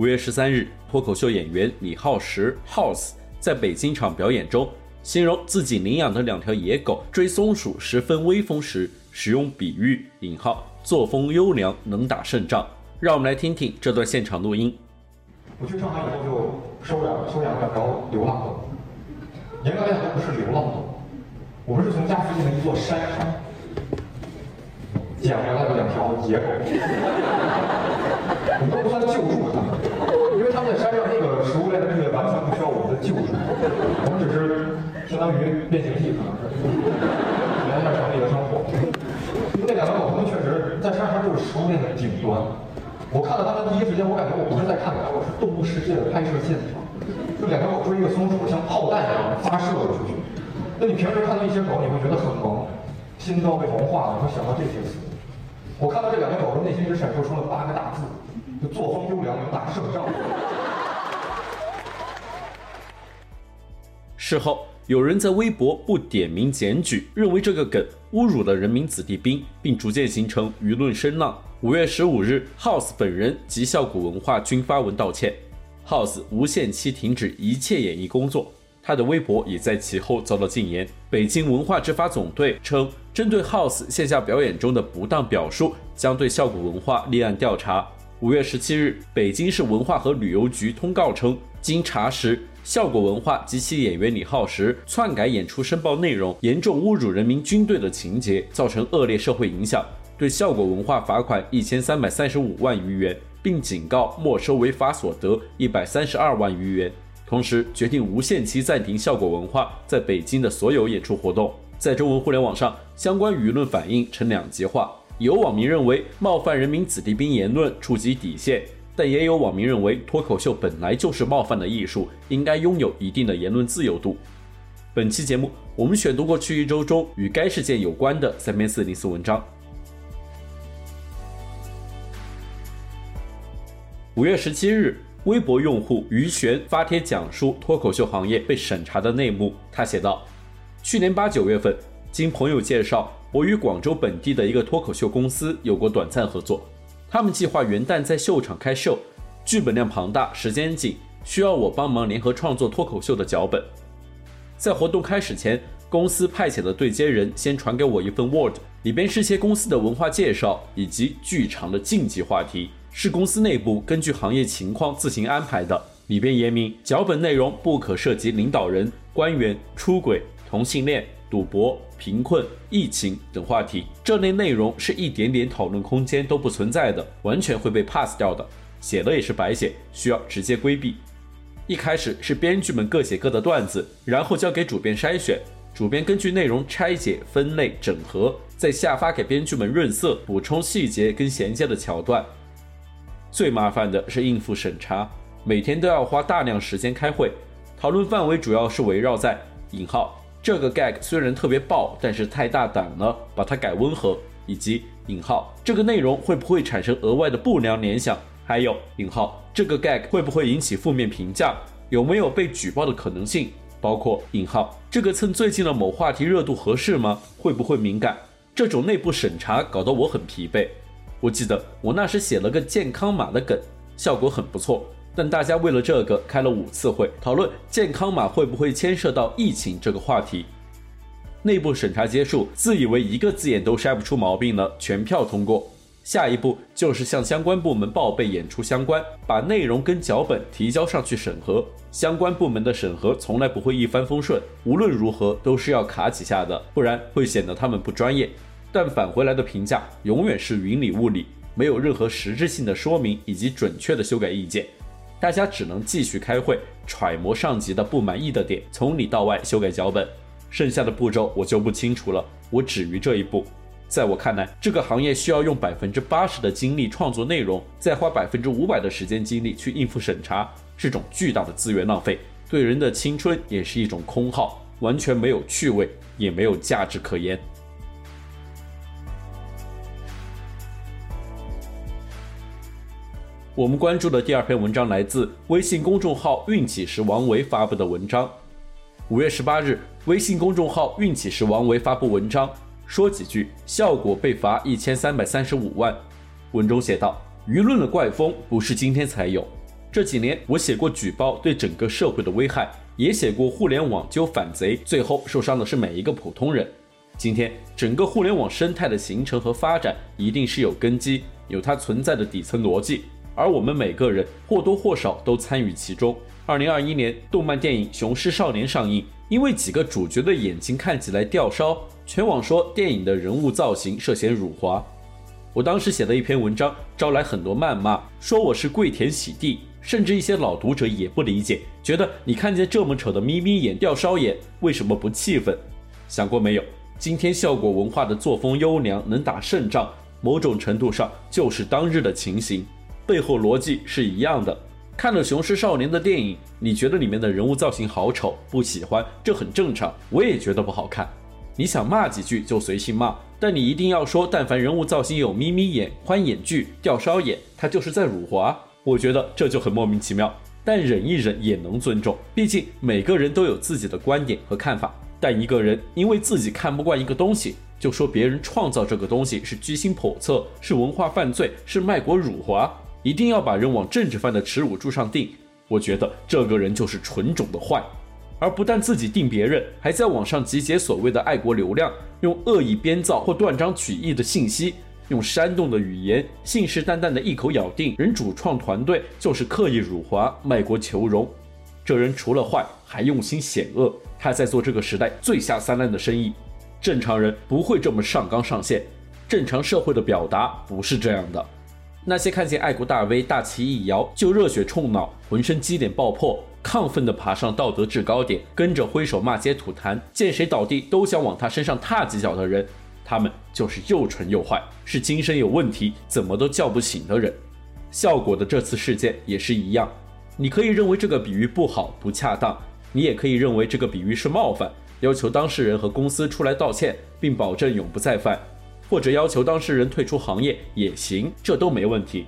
五月十三日，脱口秀演员李浩石 House 在北京场表演中，形容自己领养的两条野狗追松鼠十分威风时，使用比喻“引号作风优良，能打胜仗”。让我们来听听这段现场录音。我去上海以后就收养收养两条流浪狗，严格来讲都不是流浪狗。我们是从家附近的一座山上捡回来的两条野狗，我们都不算救助，在山上那个食物链的地位完全不需要我们的救助，我们只是相当于变形计，可能是连一下城里的生活。那两条狗，它们确实在山上它就是食物链的顶端。我看到它们第一时间，我感觉我不是在看它，我是动物世界的拍摄现场。就两条狗追一个松鼠，像炮弹一样发射了出去。那你平时看到一些狗，你会觉得很萌，心都要被萌化了，会想到这些词。我看到这两条狗的内心只闪烁出了八个大字：就作风事后，有人在微博不点名检举，认为这个梗侮辱了人民子弟兵，并逐渐形成舆论声浪。五月十五日，House 本人及效果文化均发文道歉，House 无限期停止一切演艺工作。他的微博也在其后遭到禁言。北京文化执法总队称，针对 House 线下表演中的不当表述，将对效果文化立案调查。五月十七日，北京市文化和旅游局通告称，经查实，效果文化及其演员李浩石篡改演出申报内容，严重侮辱人民军队的情节，造成恶劣社会影响，对效果文化罚款一千三百三十五万余元，并警告没收违法所得一百三十二万余元。同时决定无限期暂停效果文化在北京的所有演出活动。在中文互联网上，相关舆论反应呈两极化，有网民认为冒犯人民子弟兵言论触及底线，但也有网民认为脱口秀本来就是冒犯的艺术，应该拥有一定的言论自由度。本期节目，我们选读过去一周中与该事件有关的三篇四零四文章。五月十七日。微博用户于璇发帖讲述脱口秀行业被审查的内幕。他写道：“去年八九月份，经朋友介绍，我与广州本地的一个脱口秀公司有过短暂合作。他们计划元旦在秀场开秀，剧本量庞大，时间紧，需要我帮忙联合创作脱口秀的脚本。在活动开始前，公司派遣的对接人先传给我一份 Word，里边是些公司的文化介绍以及剧场的禁忌话题。”是公司内部根据行业情况自行安排的，里边言明脚本内容不可涉及领导人、官员、出轨、同性恋、赌博、贫困、疫情等话题。这类内容是一点点讨论空间都不存在的，完全会被 pass 掉的，写了也是白写，需要直接规避。一开始是编剧们各写各的段子，然后交给主编筛选，主编根据内容拆解、分类、整合，再下发给编剧们润色、补充细节跟衔接的桥段。最麻烦的是应付审查，每天都要花大量时间开会，讨论范围主要是围绕在“引号这个 gag 虽然特别爆，但是太大胆了，把它改温和”，以及“引号这个内容会不会产生额外的不良联想”，还有“引号这个 gag 会不会引起负面评价，有没有被举报的可能性”，包括“引号这个蹭最近的某话题热度合适吗？会不会敏感？”这种内部审查搞得我很疲惫。我记得我那时写了个健康码的梗，效果很不错，但大家为了这个开了五次会，讨论健康码会不会牵涉到疫情这个话题。内部审查结束，自以为一个字眼都筛不出毛病了，全票通过。下一步就是向相关部门报备演出相关，把内容跟脚本提交上去审核。相关部门的审核从来不会一帆风顺，无论如何都是要卡几下的，不然会显得他们不专业。但返回来的评价永远是云里雾里，没有任何实质性的说明以及准确的修改意见，大家只能继续开会，揣摩上级的不满意的点，从里到外修改脚本。剩下的步骤我就不清楚了，我止于这一步。在我看来，这个行业需要用百分之八十的精力创作内容，再花百分之五百的时间精力去应付审查，是种巨大的资源浪费。对人的青春也是一种空耗，完全没有趣味，也没有价值可言。我们关注的第二篇文章来自微信公众号“运气时王维”发布的文章。五月十八日，微信公众号“运气时王维”发布文章，说几句，效果被罚一千三百三十五万。文中写道：“舆论的怪风不是今天才有，这几年我写过举报对整个社会的危害，也写过互联网揪反贼，最后受伤的是每一个普通人。今天整个互联网生态的形成和发展，一定是有根基，有它存在的底层逻辑。”而我们每个人或多或少都参与其中。二零二一年，动漫电影《雄狮少年》上映，因为几个主角的眼睛看起来吊梢，全网说电影的人物造型涉嫌辱华。我当时写的一篇文章，招来很多谩骂，说我是跪舔洗地，甚至一些老读者也不理解，觉得你看见这么丑的眯眯眼、吊梢眼，为什么不气愤？想过没有？今天效果文化的作风优良，能打胜仗，某种程度上就是当日的情形。背后逻辑是一样的。看了《雄狮少年》的电影，你觉得里面的人物造型好丑，不喜欢，这很正常。我也觉得不好看。你想骂几句就随性骂，但你一定要说，但凡人物造型有眯眯眼、宽眼距、吊梢眼，他就是在辱华。我觉得这就很莫名其妙。但忍一忍也能尊重，毕竟每个人都有自己的观点和看法。但一个人因为自己看不惯一个东西，就说别人创造这个东西是居心叵测，是文化犯罪，是卖国辱华。一定要把人往政治犯的耻辱柱上钉，我觉得这个人就是纯种的坏，而不但自己定别人，还在网上集结所谓的爱国流量，用恶意编造或断章取义的信息，用煽动的语言，信誓旦旦的一口咬定人主创团队就是刻意辱华、卖国求荣。这人除了坏，还用心险恶，他在做这个时代最下三滥的生意。正常人不会这么上纲上线，正常社会的表达不是这样的。那些看见爱国大 V 大旗一摇就热血冲脑，浑身鸡脸爆破，亢奋地爬上道德制高点，跟着挥手骂街吐痰，见谁倒地都想往他身上踏几脚的人，他们就是又蠢又坏，是精神有问题，怎么都叫不醒的人。效果的这次事件也是一样，你可以认为这个比喻不好不恰当，你也可以认为这个比喻是冒犯，要求当事人和公司出来道歉，并保证永不再犯。或者要求当事人退出行业也行，这都没问题，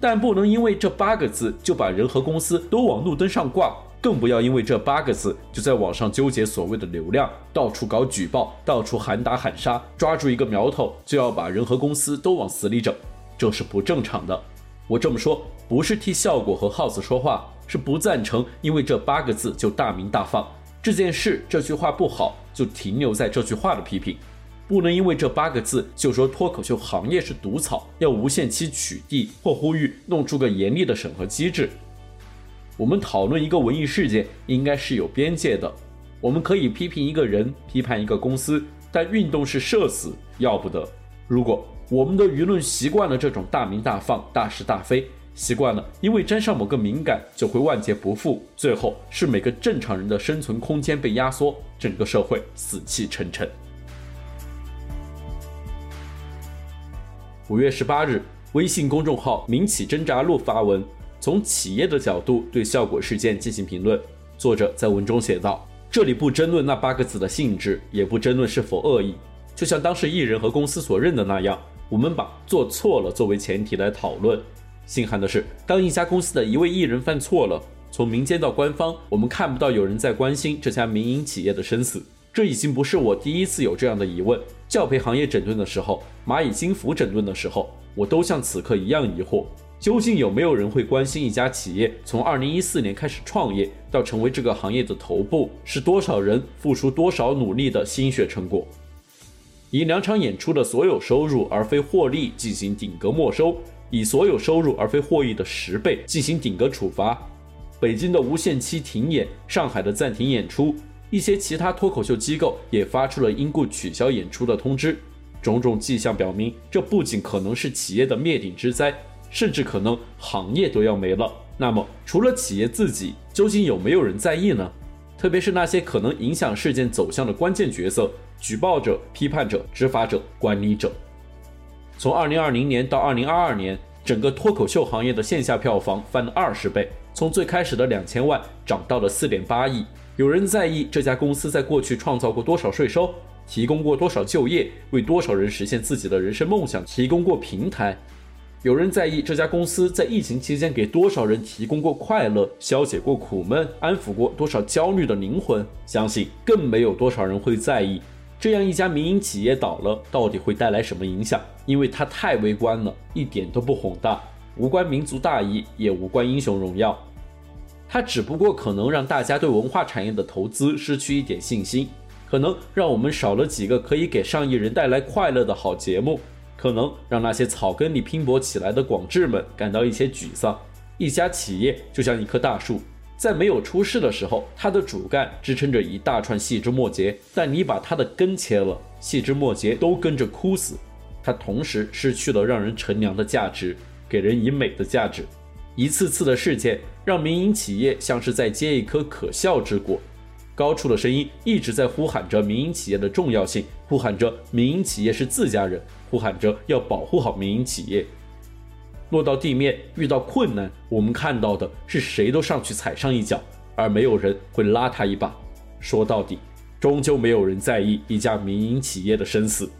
但不能因为这八个字就把人和公司都往路灯上挂，更不要因为这八个字就在网上纠结所谓的流量，到处搞举报，到处喊打喊杀，抓住一个苗头就要把人和公司都往死里整，这是不正常的。我这么说不是替效果和耗子说话，是不赞成因为这八个字就大鸣大放，这件事这句话不好就停留在这句话的批评。不能因为这八个字就说脱口秀行业是毒草，要无限期取缔或呼吁弄出个严厉的审核机制。我们讨论一个文艺事件，应该是有边界的。我们可以批评一个人，批判一个公司，但运动是社死，要不得。如果我们的舆论习惯了这种大鸣大放、大是大非，习惯了因为沾上某个敏感就会万劫不复，最后是每个正常人的生存空间被压缩，整个社会死气沉沉。五月十八日，微信公众号“民企挣扎录”发文，从企业的角度对效果事件进行评论。作者在文中写道：“这里不争论那八个字的性质，也不争论是否恶意，就像当时艺人和公司所认的那样，我们把做错了作为前提来讨论。心寒的是，当一家公司的一位艺人犯错了，从民间到官方，我们看不到有人在关心这家民营企业的生死。这已经不是我第一次有这样的疑问。”教培行业整顿的时候，蚂蚁金服整顿的时候，我都像此刻一样疑惑：究竟有没有人会关心一家企业从2014年开始创业到成为这个行业的头部，是多少人付出多少努力的心血成果？以两场演出的所有收入而非获利进行顶格没收，以所有收入而非获益的十倍进行顶格处罚。北京的无限期停演，上海的暂停演出。一些其他脱口秀机构也发出了因故取消演出的通知，种种迹象表明，这不仅可能是企业的灭顶之灾，甚至可能行业都要没了。那么，除了企业自己，究竟有没有人在意呢？特别是那些可能影响事件走向的关键角色：举报者、批判者、执法者、管理者。从2020年到2022年，整个脱口秀行业的线下票房翻了二十倍。从最开始的两千万涨到了四点八亿。有人在意这家公司在过去创造过多少税收，提供过多少就业，为多少人实现自己的人生梦想提供过平台。有人在意这家公司在疫情期间给多少人提供过快乐，消解过苦闷，安抚过多少焦虑的灵魂。相信更没有多少人会在意，这样一家民营企业倒了，到底会带来什么影响？因为它太微观了，一点都不宏大。无关民族大义，也无关英雄荣耀，它只不过可能让大家对文化产业的投资失去一点信心，可能让我们少了几个可以给上亿人带来快乐的好节目，可能让那些草根里拼搏起来的广智们感到一些沮丧。一家企业就像一棵大树，在没有出世的时候，它的主干支撑着一大串细枝末节，但你把它的根切了，细枝末节都跟着枯死，它同时失去了让人乘凉的价值。给人以美的价值，一次次的事件让民营企业像是在接一颗可笑之果。高处的声音一直在呼喊着民营企业的重要性，呼喊着民营企业是自家人，呼喊着要保护好民营企业。落到地面遇到困难，我们看到的是谁都上去踩上一脚，而没有人会拉他一把。说到底，终究没有人在意一家民营企业的生死。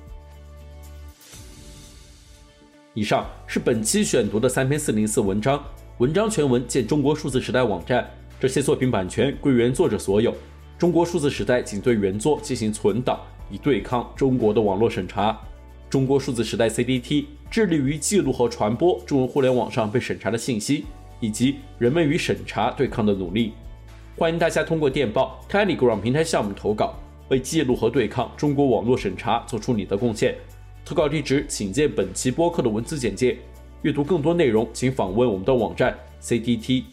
以上是本期选读的三篇四零四文章，文章全文见中国数字时代网站。这些作品版权归原作者所有。中国数字时代仅对原作进行存档，以对抗中国的网络审查。中国数字时代 CDT 致力于记录和传播中文互联网上被审查的信息，以及人们与审查对抗的努力。欢迎大家通过电报 Telegram 平台项目投稿，为记录和对抗中国网络审查做出你的贡献。投稿地址请见本期播客的文字简介。阅读更多内容，请访问我们的网站 ctt.media。